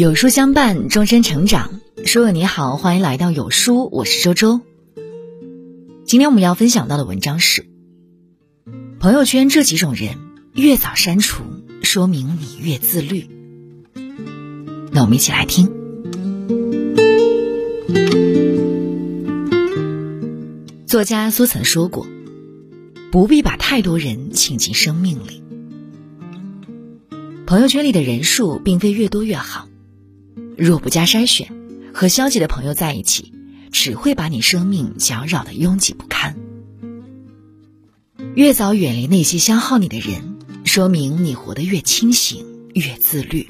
有书相伴，终身成长。书友你好，欢迎来到有书，我是周周。今天我们要分享到的文章是：朋友圈这几种人，越早删除，说明你越自律。那我们一起来听。作家苏曾说过：“不必把太多人请进生命里。”朋友圈里的人数并非越多越好。若不加筛选，和消极的朋友在一起，只会把你生命搅扰的拥挤不堪。越早远离那些消耗你的人，说明你活得越清醒、越自律。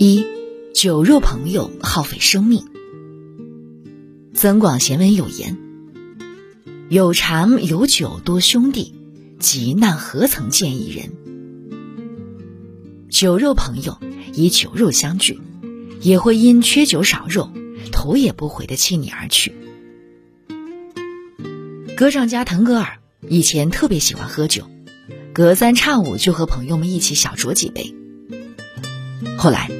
一，酒肉朋友耗费生命。《增广贤文》有言：“有禅有酒多兄弟，急难何曾见一人。”酒肉朋友。以酒肉相聚，也会因缺酒少肉，头也不回的弃你而去。歌唱家腾格尔以前特别喜欢喝酒，隔三差五就和朋友们一起小酌几杯。后来，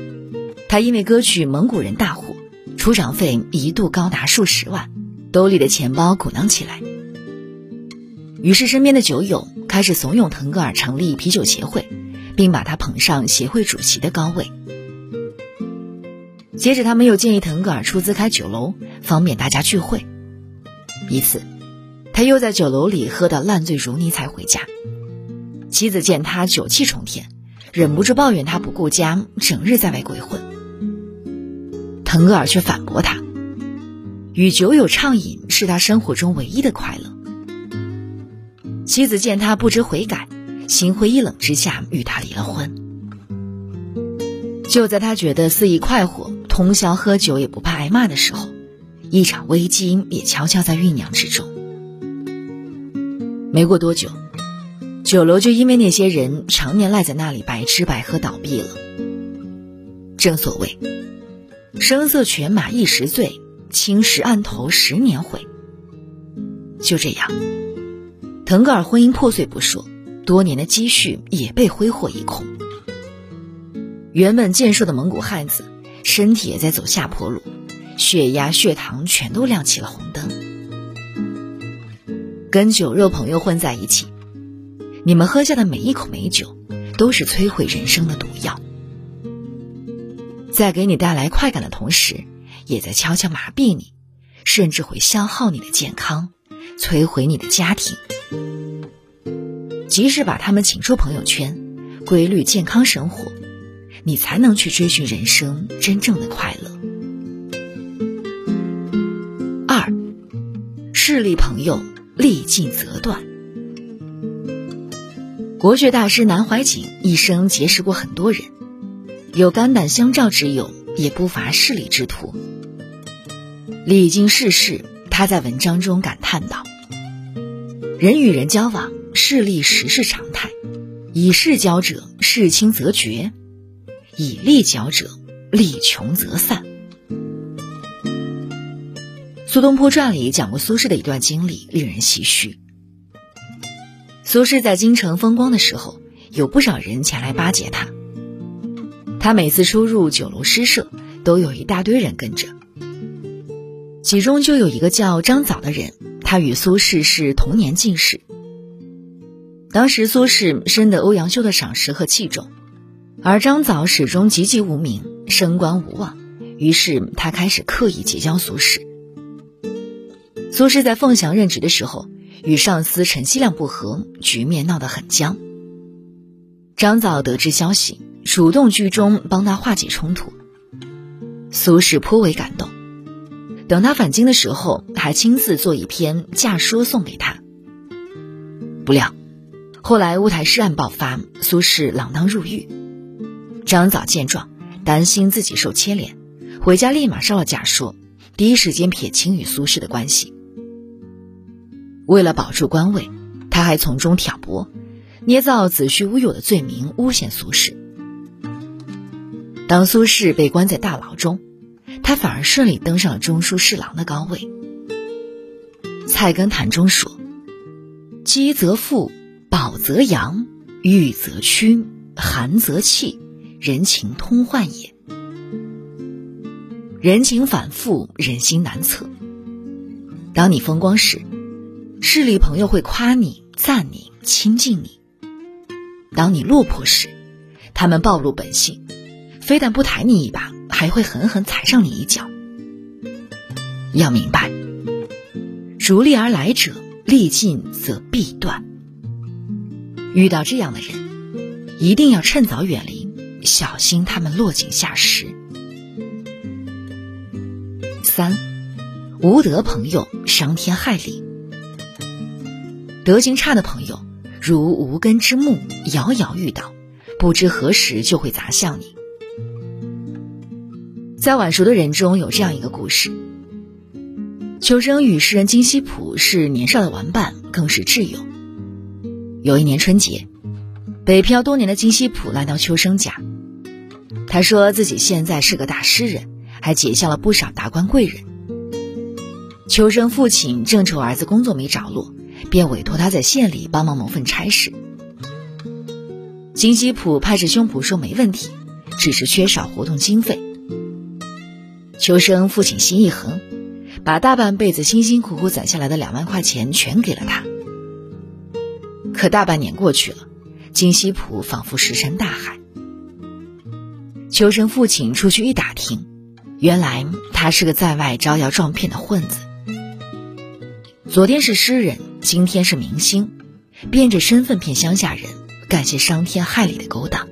他因为歌曲《蒙古人》大火，出场费一度高达数十万，兜里的钱包鼓囊起来。于是，身边的酒友开始怂恿腾格尔成立啤酒协会。并把他捧上协会主席的高位。接着，他们又建议腾格尔出资开酒楼，方便大家聚会。一次，他又在酒楼里喝到烂醉如泥才回家。妻子见他酒气冲天，忍不住抱怨他不顾家，整日在外鬼混。腾格尔却反驳他：“与酒友畅饮是他生活中唯一的快乐。”妻子见他不知悔改。心灰意冷之下，与他离了婚。就在他觉得肆意快活、通宵喝酒也不怕挨骂的时候，一场危机也悄悄在酝酿之中。没过多久，酒楼就因为那些人常年赖在那里白吃白喝倒闭了。正所谓“声色犬马一时醉，青石案头十年悔”。就这样，腾格尔婚姻破碎不说。多年的积蓄也被挥霍一空。原本健硕的蒙古汉子，身体也在走下坡路，血压、血糖全都亮起了红灯。跟酒肉朋友混在一起，你们喝下的每一口美酒，都是摧毁人生的毒药，在给你带来快感的同时，也在悄悄麻痹你，甚至会消耗你的健康，摧毁你的家庭。及时把他们请出朋友圈，规律健康生活，你才能去追寻人生真正的快乐。二，势利朋友利尽则断。国学大师南怀瑾一生结识过很多人，有肝胆相照之友，也不乏势利之徒。历经世事，他在文章中感叹道：“人与人交往。”势利实是常态，以势交者，势轻则绝；以利交者，利穷则散。苏东坡传里讲过苏轼的一段经历，令人唏嘘。苏轼在京城风光的时候，有不少人前来巴结他。他每次出入酒楼诗社，都有一大堆人跟着。其中就有一个叫张藻的人，他与苏轼是同年进士。当时苏轼深得欧阳修的赏识和器重，而张藻始终籍籍无名，升官无望，于是他开始刻意结交苏轼。苏轼在凤翔任职的时候，与上司陈希亮不和，局面闹得很僵。张藻得知消息，主动居中帮他化解冲突，苏轼颇为感动。等他返京的时候，还亲自做一篇假书送给他。不料。后来乌台诗案爆发，苏轼锒铛入狱。张藻见状，担心自己受牵连，回家立马烧了假书，第一时间撇清与苏轼的关系。为了保住官位，他还从中挑拨，捏造子虚乌有的罪名诬陷苏轼。当苏轼被关在大牢中，他反而顺利登上了中书侍郎的高位。《菜根谭》中说：“积则富。饱则扬，郁则屈，寒则气，人情通患也。人情反复，人心难测。当你风光时，势力朋友会夸你、赞你、亲近你；当你落魄时，他们暴露本性，非但不抬你一把，还会狠狠踩上你一脚。要明白，逐利而来者，利尽则必断。遇到这样的人，一定要趁早远离，小心他们落井下石。三，无德朋友伤天害理。德行差的朋友，如无根之木，摇摇欲倒，不知何时就会砸向你。在晚熟的人中有这样一个故事：秋生与诗人金希普是年少的玩伴，更是挚友。有一年春节，北漂多年的金希普来到秋生家，他说自己现在是个大诗人，还结下了不少达官贵人。秋生父亲正愁儿子工作没着落。便委托他在县里帮忙谋份差事。金希普拍着胸脯说：“没问题，只是缺少活动经费。”秋生父亲心一横，把大半辈子辛辛苦苦攒下来的两万块钱全给了他。可大半年过去了，金希普仿佛石沉大海。秋生父亲出去一打听，原来他是个在外招摇撞骗的混子。昨天是诗人。今天是明星，变着身份骗乡下人，干些伤天害理的勾当。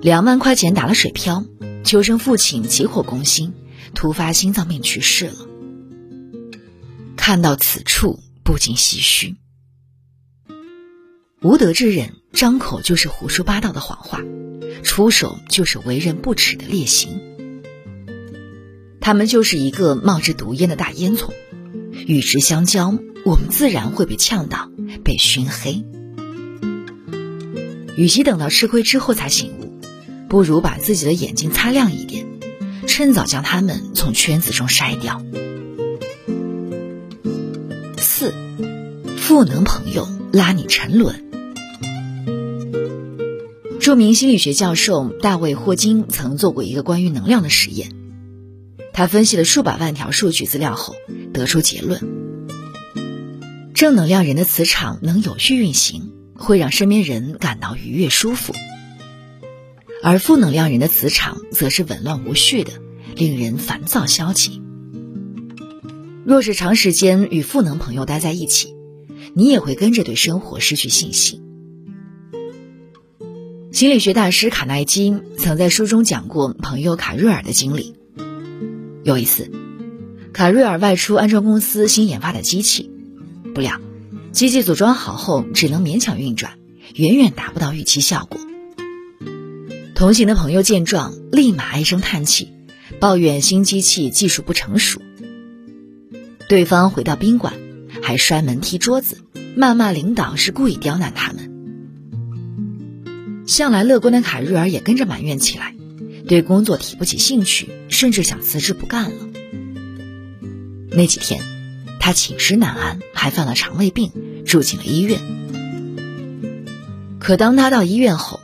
两万块钱打了水漂，秋生父亲急火攻心，突发心脏病去世了。看到此处，不禁唏嘘。无德之人，张口就是胡说八道的谎话，出手就是为人不耻的劣行。他们就是一个冒着毒烟的大烟囱。与之相交，我们自然会被呛到，被熏黑。与其等到吃亏之后才醒悟，不如把自己的眼睛擦亮一点，趁早将他们从圈子中筛掉。四，赋能朋友拉你沉沦。著名心理学教授大卫霍金曾做过一个关于能量的实验，他分析了数百万条数据资料后。得出结论：正能量人的磁场能有序运行，会让身边人感到愉悦舒服；而负能量人的磁场则是紊乱无序的，令人烦躁消极。若是长时间与负能朋友待在一起，你也会跟着对生活失去信心。心理学大师卡耐基曾在书中讲过朋友卡瑞尔的经历。有一次。卡瑞尔外出安装公司新研发的机器，不料机器组装好后只能勉强运转，远远达不到预期效果。同行的朋友见状，立马唉声叹气，抱怨新机器技术不成熟。对方回到宾馆，还摔门踢桌子，谩骂领导是故意刁难他们。向来乐观的卡瑞尔也跟着埋怨起来，对工作提不起兴趣，甚至想辞职不干了。那几天，他寝食难安，还犯了肠胃病，住进了医院。可当他到医院后，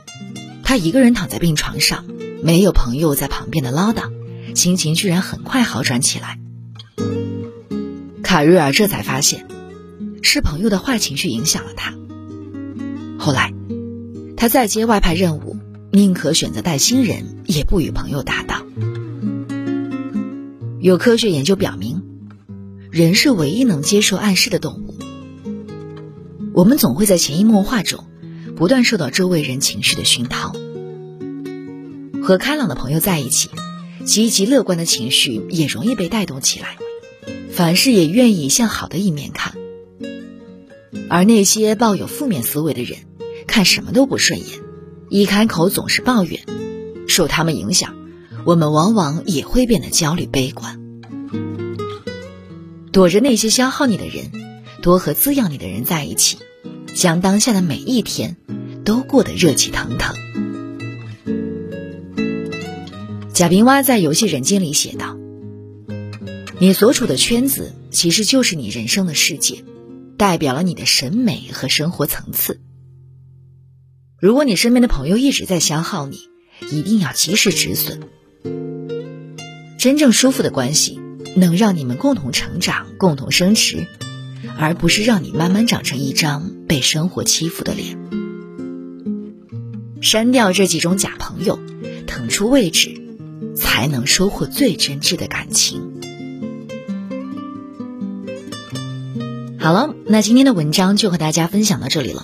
他一个人躺在病床上，没有朋友在旁边的唠叨，心情居然很快好转起来。卡瑞尔这才发现，是朋友的坏情绪影响了他。后来，他再接外派任务，宁可选择带新人，也不与朋友搭档。有科学研究表明。人是唯一能接受暗示的动物。我们总会在潜移默化中，不断受到周围人情绪的熏陶。和开朗的朋友在一起，积极乐观的情绪也容易被带动起来，凡事也愿意向好的一面看。而那些抱有负面思维的人，看什么都不顺眼，一开口总是抱怨，受他们影响，我们往往也会变得焦虑悲观。躲着那些消耗你的人，多和滋养你的人在一起，将当下的每一天都过得热气腾腾。贾冰蛙在《游戏人间》里写道：“你所处的圈子其实就是你人生的世界，代表了你的审美和生活层次。如果你身边的朋友一直在消耗你，一定要及时止损。真正舒服的关系，能让你们共同成长、共同升值，而不是让你慢慢长成一张被生活欺负的脸。删掉这几种假朋友，腾出位置，才能收获最真挚的感情。好了，那今天的文章就和大家分享到这里了。